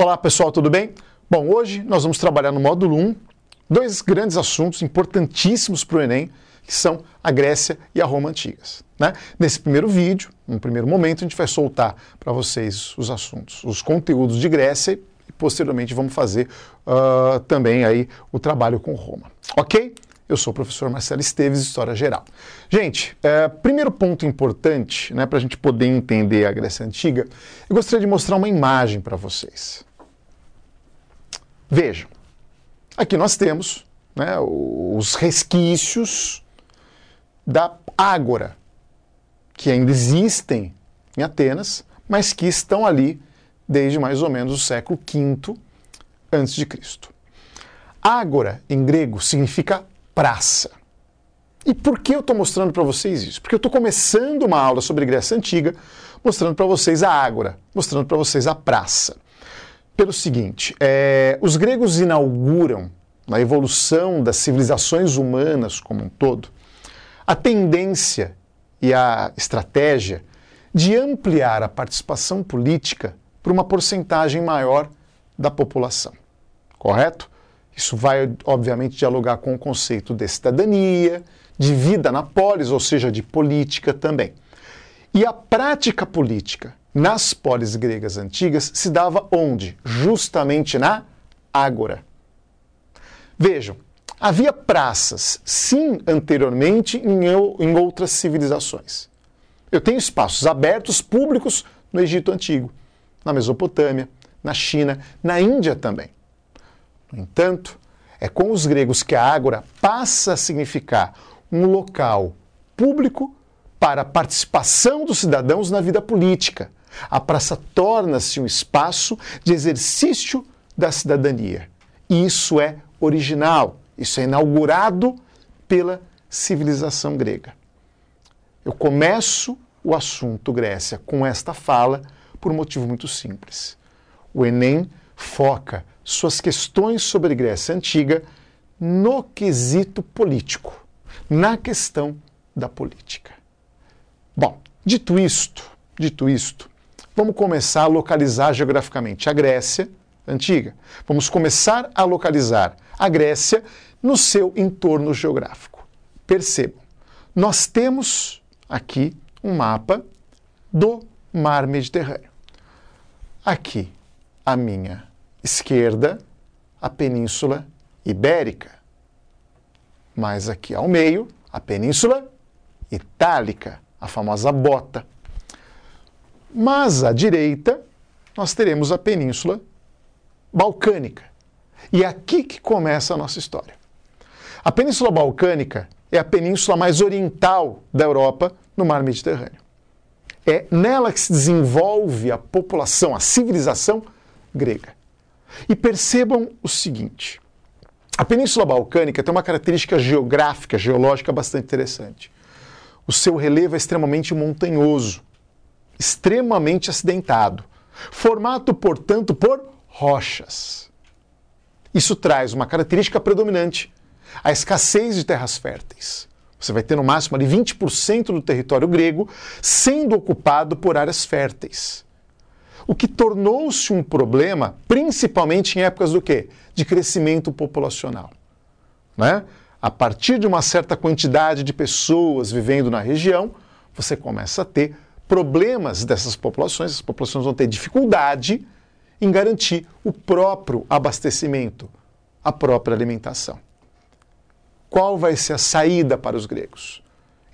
Olá pessoal, tudo bem? Bom, hoje nós vamos trabalhar no módulo 1 dois grandes assuntos importantíssimos para o Enem, que são a Grécia e a Roma antigas. Né? Nesse primeiro vídeo, no primeiro momento, a gente vai soltar para vocês os assuntos, os conteúdos de Grécia e posteriormente vamos fazer uh, também aí o trabalho com Roma. Ok? Eu sou o professor Marcelo Esteves, História Geral. Gente, é, primeiro ponto importante, né, para a gente poder entender a Grécia Antiga, eu gostaria de mostrar uma imagem para vocês. Vejam, aqui nós temos né, os resquícios da Ágora, que ainda existem em Atenas, mas que estão ali desde mais ou menos o século V a.C. Ágora, em grego, significa praça. E por que eu estou mostrando para vocês isso? Porque eu estou começando uma aula sobre Grécia Antiga, mostrando para vocês a Ágora, mostrando para vocês a praça pelo seguinte: é, os gregos inauguram, na evolução das civilizações humanas como um todo, a tendência e a estratégia de ampliar a participação política para uma porcentagem maior da população. Correto? Isso vai, obviamente, dialogar com o conceito de cidadania, de vida na polis, ou seja, de política também. E a prática política nas polis gregas antigas se dava onde? Justamente na Ágora. Vejam, havia praças, sim, anteriormente em, em outras civilizações. Eu tenho espaços abertos, públicos, no Egito Antigo, na Mesopotâmia, na China, na Índia também. No entanto, é com os gregos que a Ágora passa a significar um local público para a participação dos cidadãos na vida política, a praça torna-se um espaço de exercício da cidadania. E isso é original, isso é inaugurado pela civilização grega. Eu começo o assunto Grécia com esta fala por um motivo muito simples. O Enem foca suas questões sobre Grécia Antiga no quesito político, na questão da política. Bom, dito isto, dito isto, vamos começar a localizar geograficamente a Grécia antiga. Vamos começar a localizar a Grécia no seu entorno geográfico. Percebam, nós temos aqui um mapa do mar Mediterrâneo. Aqui, à minha esquerda, a Península Ibérica. Mais aqui ao meio, a Península Itálica, a famosa bota. Mas à direita, nós teremos a Península Balcânica. E é aqui que começa a nossa história. A Península Balcânica é a península mais oriental da Europa no mar Mediterrâneo. É nela que se desenvolve a população, a civilização grega. E percebam o seguinte: a Península Balcânica tem uma característica geográfica, geológica bastante interessante. O seu relevo é extremamente montanhoso extremamente acidentado, formado, portanto, por rochas. Isso traz uma característica predominante, a escassez de terras férteis. Você vai ter no máximo ali 20% do território grego sendo ocupado por áreas férteis. O que tornou-se um problema, principalmente em épocas do quê? De crescimento populacional. Né? A partir de uma certa quantidade de pessoas vivendo na região, você começa a ter problemas dessas populações, as populações vão ter dificuldade em garantir o próprio abastecimento, a própria alimentação. Qual vai ser a saída para os gregos?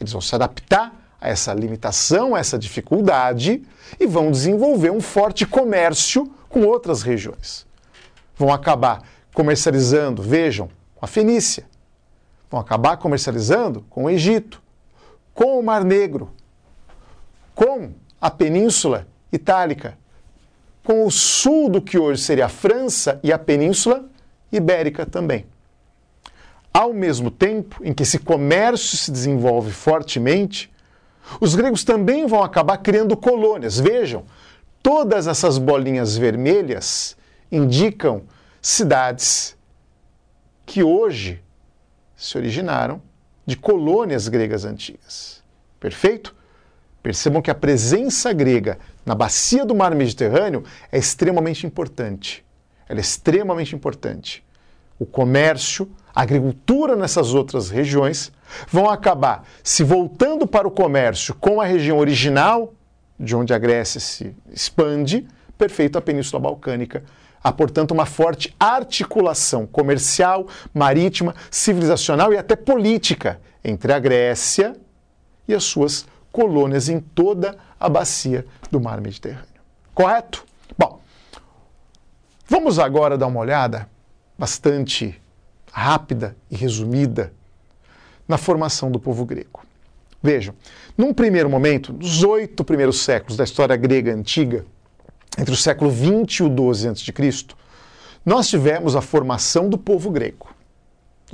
Eles vão se adaptar a essa limitação, a essa dificuldade e vão desenvolver um forte comércio com outras regiões. Vão acabar comercializando, vejam, com a Fenícia. Vão acabar comercializando com o Egito, com o Mar Negro, com a Península Itálica, com o sul do que hoje seria a França e a Península Ibérica também. Ao mesmo tempo em que esse comércio se desenvolve fortemente, os gregos também vão acabar criando colônias. Vejam, todas essas bolinhas vermelhas indicam cidades que hoje se originaram de colônias gregas antigas. Perfeito? Percebam que a presença grega na bacia do mar Mediterrâneo é extremamente importante. Ela é extremamente importante. O comércio, a agricultura nessas outras regiões vão acabar se voltando para o comércio com a região original, de onde a Grécia se expande, perfeito a Península Balcânica. Há, portanto, uma forte articulação comercial, marítima, civilizacional e até política entre a Grécia e as suas colônias em toda a bacia do mar Mediterrâneo. Correto? Bom, vamos agora dar uma olhada bastante rápida e resumida na formação do povo grego. Vejam, num primeiro momento, nos oito primeiros séculos da história grega antiga, entre o século 20 e o 12 a.C., nós tivemos a formação do povo grego.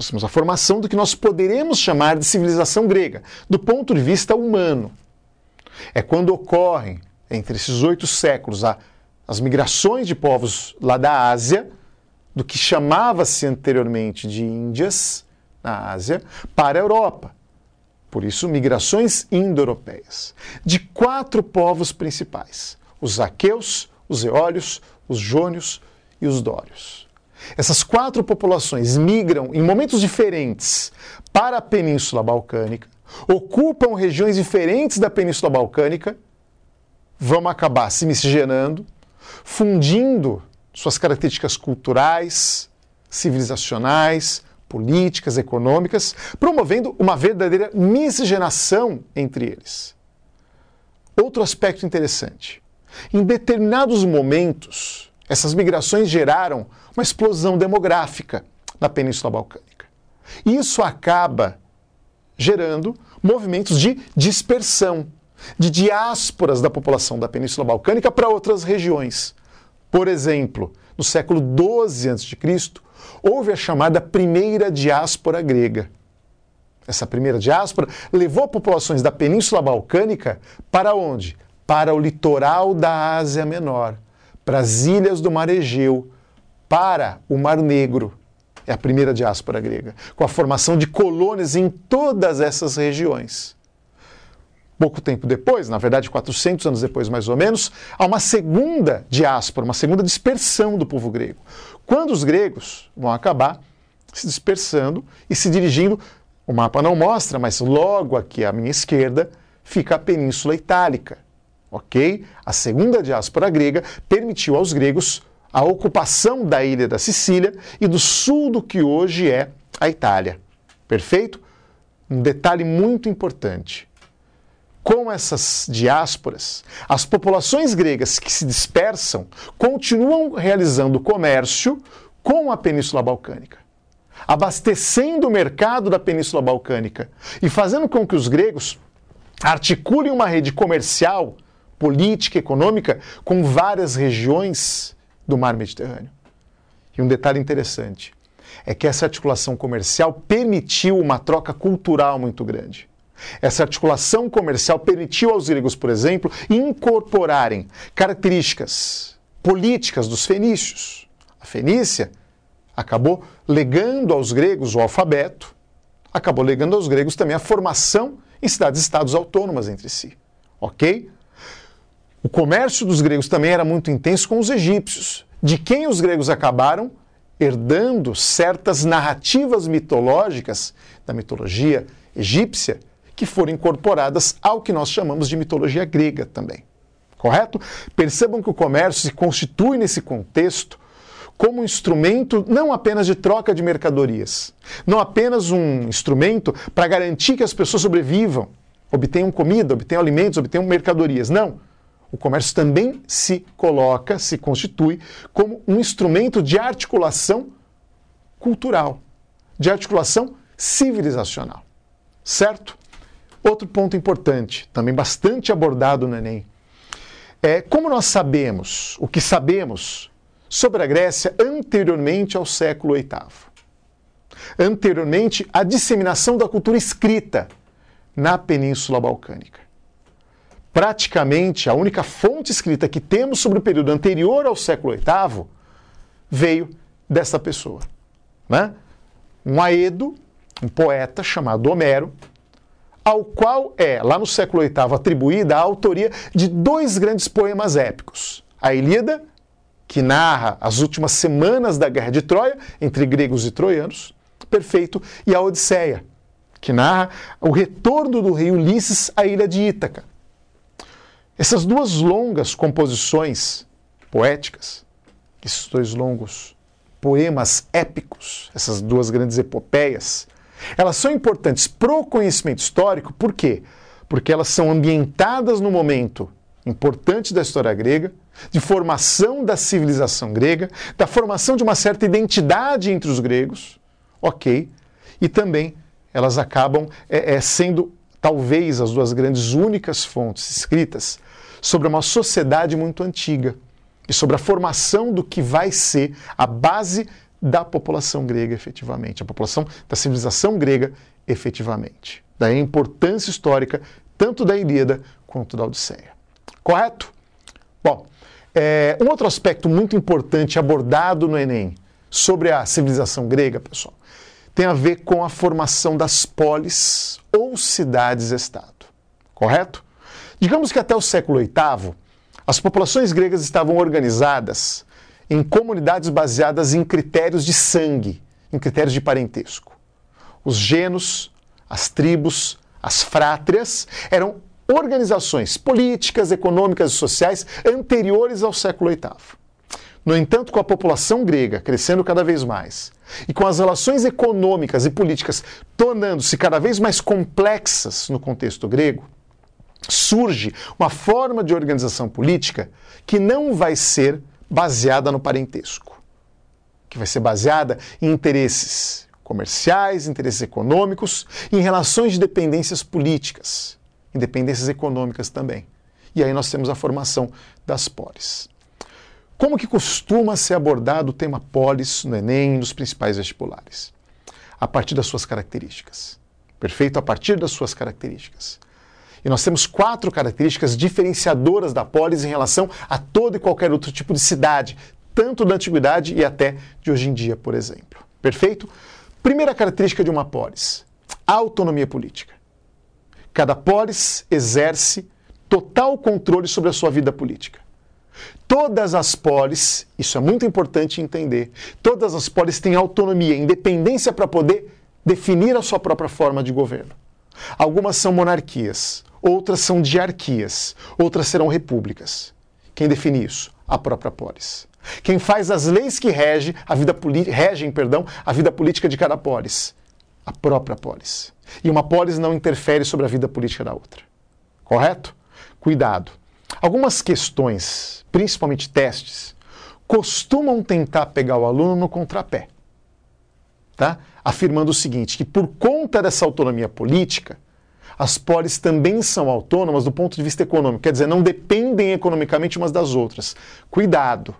Nós temos a formação do que nós poderemos chamar de civilização grega, do ponto de vista humano. É quando ocorrem, entre esses oito séculos, a, as migrações de povos lá da Ásia, do que chamava-se anteriormente de Índias, na Ásia, para a Europa. Por isso, migrações indo-europeias. De quatro povos principais: os aqueus, os eólios, os jônios e os dórios. Essas quatro populações migram em momentos diferentes para a Península Balcânica, ocupam regiões diferentes da Península Balcânica, vão acabar se miscigenando, fundindo suas características culturais, civilizacionais, políticas, econômicas, promovendo uma verdadeira miscigenação entre eles. Outro aspecto interessante: em determinados momentos, essas migrações geraram uma explosão demográfica na Península Balcânica. Isso acaba gerando movimentos de dispersão, de diásporas da população da Península Balcânica para outras regiões. Por exemplo, no século XII a.C., houve a chamada primeira diáspora grega. Essa primeira diáspora levou populações da Península Balcânica para onde? Para o litoral da Ásia Menor, para as ilhas do Mar Egeu, para o Mar Negro. É a primeira diáspora grega, com a formação de colônias em todas essas regiões. Pouco tempo depois, na verdade 400 anos depois mais ou menos, há uma segunda diáspora, uma segunda dispersão do povo grego. Quando os gregos vão acabar se dispersando e se dirigindo, o mapa não mostra, mas logo aqui à minha esquerda fica a Península Itálica. Ok? A segunda diáspora grega permitiu aos gregos a ocupação da ilha da Sicília e do sul do que hoje é a Itália. Perfeito? Um detalhe muito importante. Com essas diásporas, as populações gregas que se dispersam continuam realizando comércio com a Península Balcânica, abastecendo o mercado da Península Balcânica e fazendo com que os gregos articulem uma rede comercial, política, econômica com várias regiões do mar Mediterrâneo. E um detalhe interessante é que essa articulação comercial permitiu uma troca cultural muito grande. Essa articulação comercial permitiu aos gregos, por exemplo, incorporarem características políticas dos fenícios. A Fenícia acabou legando aos gregos o alfabeto, acabou legando aos gregos também a formação em cidades-estados autônomas entre si. Ok? O comércio dos gregos também era muito intenso com os egípcios, de quem os gregos acabaram herdando certas narrativas mitológicas da mitologia egípcia que foram incorporadas ao que nós chamamos de mitologia grega também. Correto? Percebam que o comércio se constitui nesse contexto como um instrumento não apenas de troca de mercadorias, não apenas um instrumento para garantir que as pessoas sobrevivam, obtenham comida, obtenham alimentos, obtenham mercadorias. Não o comércio também se coloca, se constitui como um instrumento de articulação cultural, de articulação civilizacional. Certo? Outro ponto importante, também bastante abordado no Enem, é como nós sabemos, o que sabemos sobre a Grécia anteriormente ao século VIII. Anteriormente à disseminação da cultura escrita na Península Balcânica praticamente a única fonte escrita que temos sobre o período anterior ao século VIII veio dessa pessoa. Né? Um Aedo, um poeta chamado Homero, ao qual é, lá no século VIII, atribuída a autoria de dois grandes poemas épicos: a Ilíada, que narra as últimas semanas da Guerra de Troia entre gregos e troianos, perfeito, e a Odisseia, que narra o retorno do rei Ulisses à ilha de Ítaca. Essas duas longas composições poéticas, esses dois longos poemas épicos, essas duas grandes epopeias, elas são importantes para o conhecimento histórico, por quê? Porque elas são ambientadas no momento importante da história grega, de formação da civilização grega, da formação de uma certa identidade entre os gregos, ok? E também elas acabam é, é, sendo talvez as duas grandes únicas fontes escritas sobre uma sociedade muito antiga e sobre a formação do que vai ser a base da população grega efetivamente, a população da civilização grega efetivamente. Daí a importância histórica tanto da Ilíada quanto da Odisseia. Correto? Bom, é, um outro aspecto muito importante abordado no Enem sobre a civilização grega, pessoal, tem a ver com a formação das polis ou cidades-estado. Correto? Digamos que até o século VIII, as populações gregas estavam organizadas em comunidades baseadas em critérios de sangue, em critérios de parentesco. Os genos, as tribos, as frátrias eram organizações políticas, econômicas e sociais anteriores ao século VIII. No entanto, com a população grega crescendo cada vez mais e com as relações econômicas e políticas tornando-se cada vez mais complexas no contexto grego, surge uma forma de organização política que não vai ser baseada no parentesco, que vai ser baseada em interesses comerciais, interesses econômicos, em relações de dependências políticas, independências econômicas também. E aí nós temos a formação das polis. Como que costuma ser abordado o tema polis no Enem e nos principais vestibulares? A partir das suas características. Perfeito? A partir das suas características. E nós temos quatro características diferenciadoras da polis em relação a todo e qualquer outro tipo de cidade, tanto da antiguidade e até de hoje em dia, por exemplo. Perfeito? Primeira característica de uma polis: autonomia política. Cada polis exerce total controle sobre a sua vida política. Todas as polis, isso é muito importante entender, todas as polis têm autonomia, independência para poder definir a sua própria forma de governo. Algumas são monarquias, outras são diarquias, outras serão repúblicas. Quem define isso? A própria polis. Quem faz as leis que regem a vida, regem, perdão, a vida política de cada polis? A própria polis. E uma polis não interfere sobre a vida política da outra. Correto? Cuidado. Algumas questões, principalmente testes, costumam tentar pegar o aluno no contrapé. Tá? Afirmando o seguinte: que por conta dessa autonomia política, as polis também são autônomas do ponto de vista econômico, quer dizer, não dependem economicamente umas das outras. Cuidado!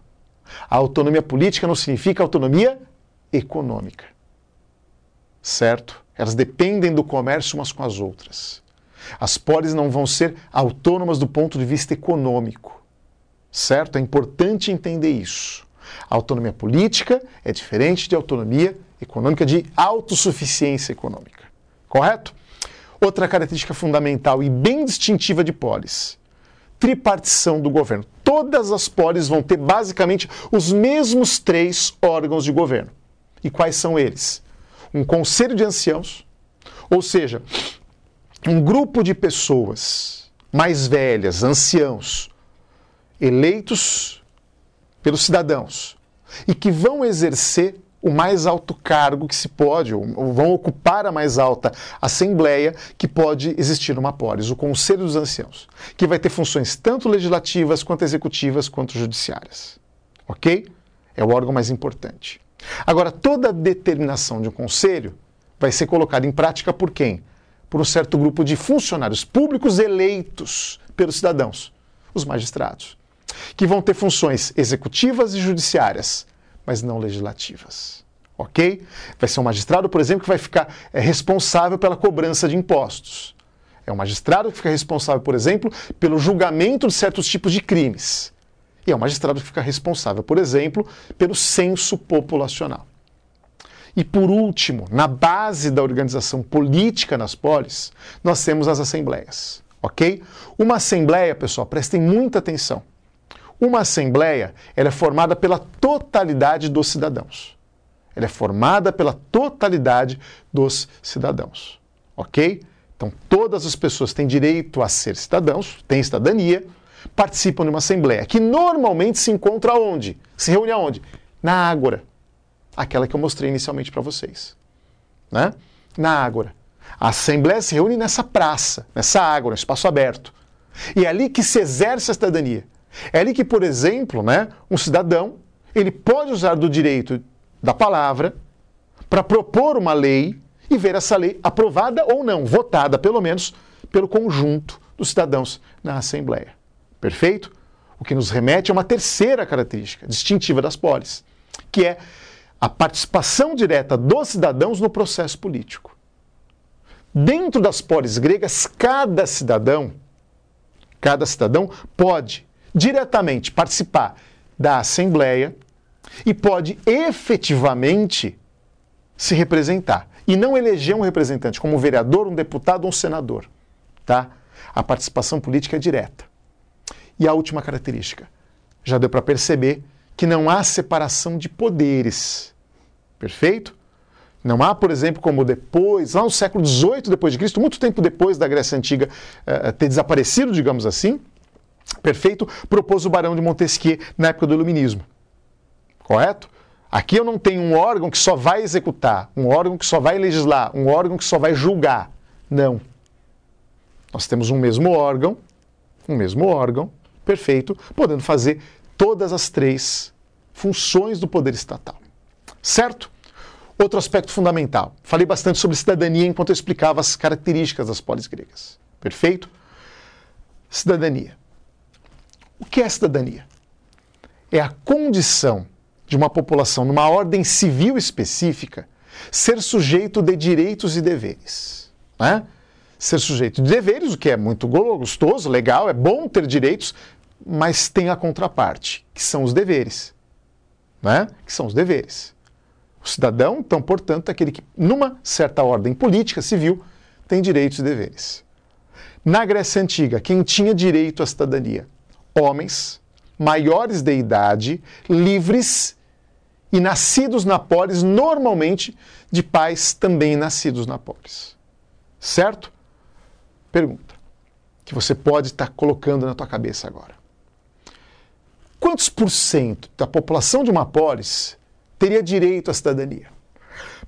A autonomia política não significa autonomia econômica. Certo? Elas dependem do comércio umas com as outras. As polis não vão ser autônomas do ponto de vista econômico. Certo? É importante entender isso. A autonomia política é diferente de autonomia econômica, de autossuficiência econômica. Correto? Outra característica fundamental e bem distintiva de polis: tripartição do governo. Todas as polis vão ter basicamente os mesmos três órgãos de governo. E quais são eles? Um conselho de anciãos, ou seja, um grupo de pessoas mais velhas, anciãos, eleitos pelos cidadãos e que vão exercer o mais alto cargo que se pode, ou vão ocupar a mais alta assembleia que pode existir numa polis, o Conselho dos Anciãos, que vai ter funções tanto legislativas, quanto executivas, quanto judiciárias. Ok? É o órgão mais importante. Agora, toda determinação de um conselho vai ser colocada em prática por quem? Por um certo grupo de funcionários públicos eleitos pelos cidadãos, os magistrados, que vão ter funções executivas e judiciárias mas não legislativas. Ok? Vai ser um magistrado, por exemplo, que vai ficar é, responsável pela cobrança de impostos. É um magistrado que fica responsável, por exemplo, pelo julgamento de certos tipos de crimes. E é um magistrado que fica responsável, por exemplo, pelo censo populacional. E por último, na base da organização política nas polis, nós temos as assembleias, ok? Uma assembleia, pessoal, prestem muita atenção. Uma assembleia ela é formada pela totalidade dos cidadãos. Ela é formada pela totalidade dos cidadãos, ok? Então todas as pessoas têm direito a ser cidadãos, têm cidadania, participam de uma assembleia que normalmente se encontra onde? Se reúne aonde? Na Ágora aquela que eu mostrei inicialmente para vocês. Né? Na Ágora. A Assembleia se reúne nessa praça, nessa água, no espaço aberto. E é ali que se exerce a cidadania. É ali que, por exemplo, né, um cidadão ele pode usar do direito da palavra para propor uma lei e ver essa lei aprovada ou não, votada pelo menos pelo conjunto dos cidadãos na Assembleia. Perfeito? O que nos remete a uma terceira característica distintiva das polis, que é a participação direta dos cidadãos no processo político. Dentro das polis gregas, cada cidadão, cada cidadão pode diretamente participar da assembleia e pode efetivamente se representar e não eleger um representante como um vereador, um deputado ou um senador, tá? A participação política é direta. E a última característica, já deu para perceber que não há separação de poderes. Perfeito? Não há, por exemplo, como depois, lá no século XVIII depois de Cristo, muito tempo depois da Grécia Antiga uh, ter desaparecido, digamos assim, perfeito, propôs o Barão de Montesquieu na época do Iluminismo. Correto? Aqui eu não tenho um órgão que só vai executar, um órgão que só vai legislar, um órgão que só vai julgar. Não. Nós temos um mesmo órgão, um mesmo órgão, perfeito, podendo fazer todas as três funções do poder estatal. Certo? Outro aspecto fundamental. Falei bastante sobre cidadania enquanto eu explicava as características das polis gregas. Perfeito? Cidadania. O que é cidadania? É a condição de uma população numa ordem civil específica ser sujeito de direitos e deveres. Né? Ser sujeito de deveres, o que é muito gostoso, legal, é bom ter direitos, mas tem a contraparte, que são os deveres. Né? Que são os deveres. O cidadão, então, portanto, é aquele que, numa certa ordem política, civil, tem direitos e deveres. Na Grécia Antiga, quem tinha direito à cidadania? Homens, maiores de idade, livres e nascidos na polis, normalmente de pais também nascidos na polis. Certo? Pergunta que você pode estar colocando na tua cabeça agora. Quantos por cento da população de uma polis teria direito à cidadania?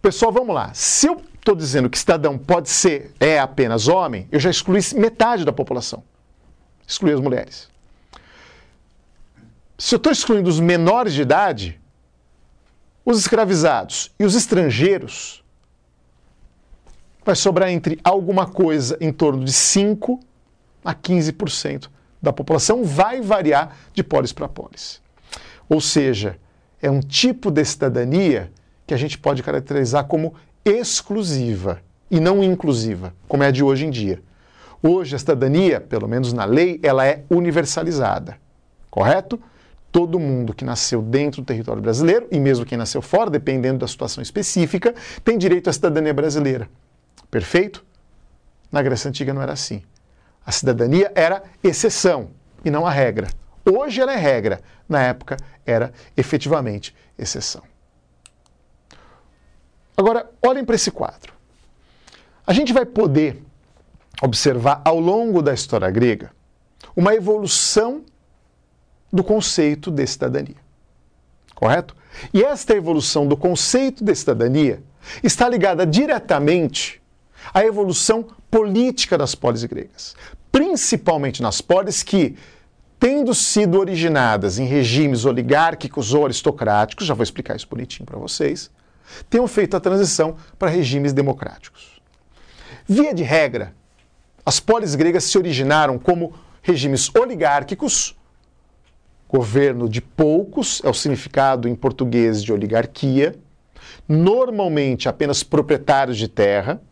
Pessoal, vamos lá. Se eu estou dizendo que cidadão pode ser, é apenas homem, eu já excluí metade da população. Excluí as mulheres. Se eu estou excluindo os menores de idade, os escravizados e os estrangeiros, vai sobrar entre alguma coisa em torno de 5 a 15% da população vai variar de polis para polis. Ou seja, é um tipo de cidadania que a gente pode caracterizar como exclusiva e não inclusiva, como é a de hoje em dia. Hoje a cidadania, pelo menos na lei, ela é universalizada. Correto? Todo mundo que nasceu dentro do território brasileiro, e mesmo quem nasceu fora, dependendo da situação específica, tem direito à cidadania brasileira. Perfeito? Na Grécia Antiga não era assim. A cidadania era exceção e não a regra. Hoje ela é regra, na época era efetivamente exceção. Agora, olhem para esse quadro. A gente vai poder observar ao longo da história grega uma evolução do conceito de cidadania. Correto? E esta evolução do conceito de cidadania está ligada diretamente à evolução política das polis gregas, principalmente nas polis que, tendo sido originadas em regimes oligárquicos ou aristocráticos, já vou explicar isso bonitinho para vocês, tenham feito a transição para regimes democráticos. Via de regra, as polis gregas se originaram como regimes oligárquicos, governo de poucos, é o significado em português de oligarquia, normalmente apenas proprietários de terra,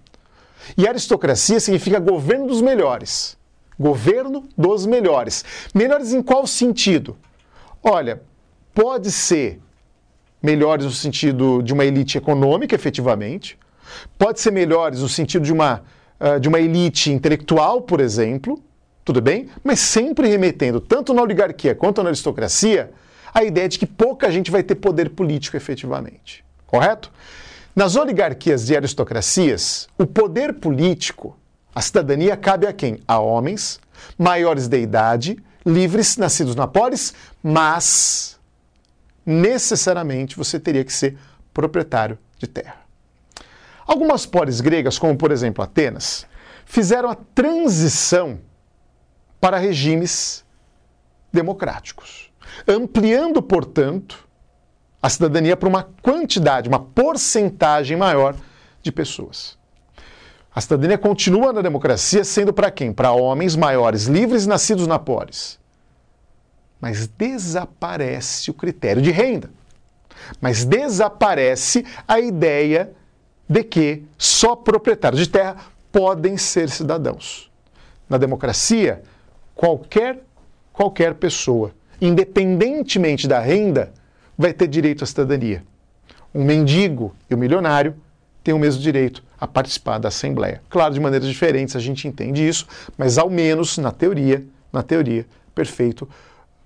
e aristocracia significa governo dos melhores. Governo dos melhores. Melhores em qual sentido? Olha, pode ser melhores no sentido de uma elite econômica, efetivamente, pode ser melhores no sentido de uma, uh, de uma elite intelectual, por exemplo, tudo bem? Mas sempre remetendo, tanto na oligarquia quanto na aristocracia, a ideia de que pouca gente vai ter poder político efetivamente. Correto? Nas oligarquias e aristocracias, o poder político, a cidadania cabe a quem? A homens maiores de idade, livres, nascidos na polis, mas necessariamente você teria que ser proprietário de terra. Algumas polis gregas, como por exemplo Atenas, fizeram a transição para regimes democráticos, ampliando, portanto, a cidadania para uma quantidade, uma porcentagem maior de pessoas. A cidadania continua na democracia sendo para quem? Para homens maiores, livres, nascidos na polis. Mas desaparece o critério de renda. Mas desaparece a ideia de que só proprietários de terra podem ser cidadãos. Na democracia, qualquer, qualquer pessoa, independentemente da renda, vai ter direito à cidadania. Um mendigo e um milionário têm o mesmo direito a participar da Assembleia. Claro, de maneiras diferentes, a gente entende isso, mas ao menos na teoria, na teoria, perfeito,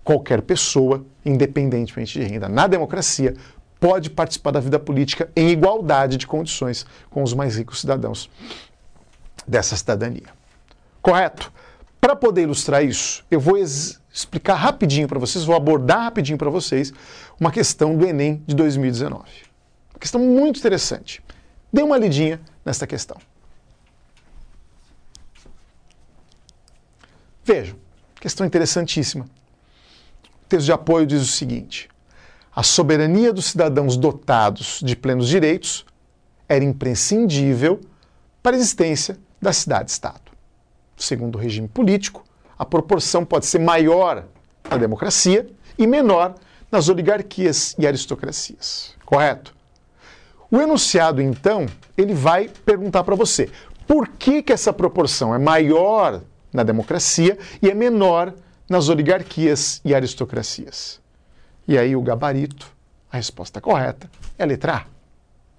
qualquer pessoa, independentemente de renda, na democracia, pode participar da vida política em igualdade de condições com os mais ricos cidadãos dessa cidadania. Correto? Para poder ilustrar isso, eu vou explicar rapidinho para vocês, vou abordar rapidinho para vocês uma questão do Enem de 2019. Uma questão muito interessante. Dê uma lidinha nesta questão. Vejam, questão interessantíssima. O texto de apoio diz o seguinte: a soberania dos cidadãos dotados de plenos direitos era imprescindível para a existência da cidade-estado segundo o regime político, a proporção pode ser maior na democracia e menor nas oligarquias e aristocracias. Correto? O enunciado, então, ele vai perguntar para você por que, que essa proporção é maior na democracia e é menor nas oligarquias e aristocracias. E aí o gabarito, a resposta correta é a letra A.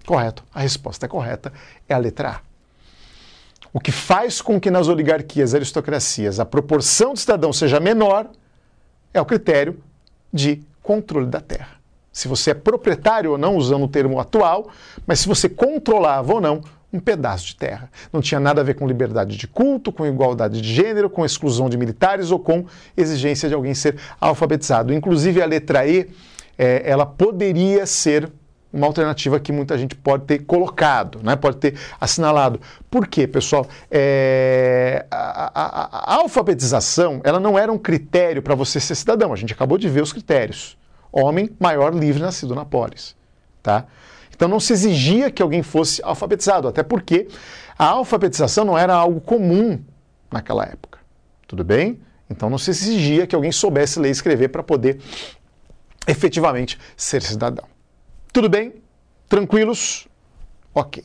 Correto? A resposta correta é a letra A. O que faz com que nas oligarquias aristocracias a proporção de cidadãos seja menor é o critério de controle da terra. Se você é proprietário ou não, usando o termo atual, mas se você controlava ou não um pedaço de terra. Não tinha nada a ver com liberdade de culto, com igualdade de gênero, com exclusão de militares ou com exigência de alguém ser alfabetizado. Inclusive, a letra E, é, ela poderia ser uma alternativa que muita gente pode ter colocado, né? pode ter assinalado. Por quê, pessoal? É, a, a, a, alfabetização ela não era um critério para você ser cidadão. A gente acabou de ver os critérios. Homem maior livre nascido na polis. Tá? Então não se exigia que alguém fosse alfabetizado, até porque a alfabetização não era algo comum naquela época. Tudo bem? Então não se exigia que alguém soubesse ler e escrever para poder efetivamente ser cidadão. Tudo bem? Tranquilos? Ok.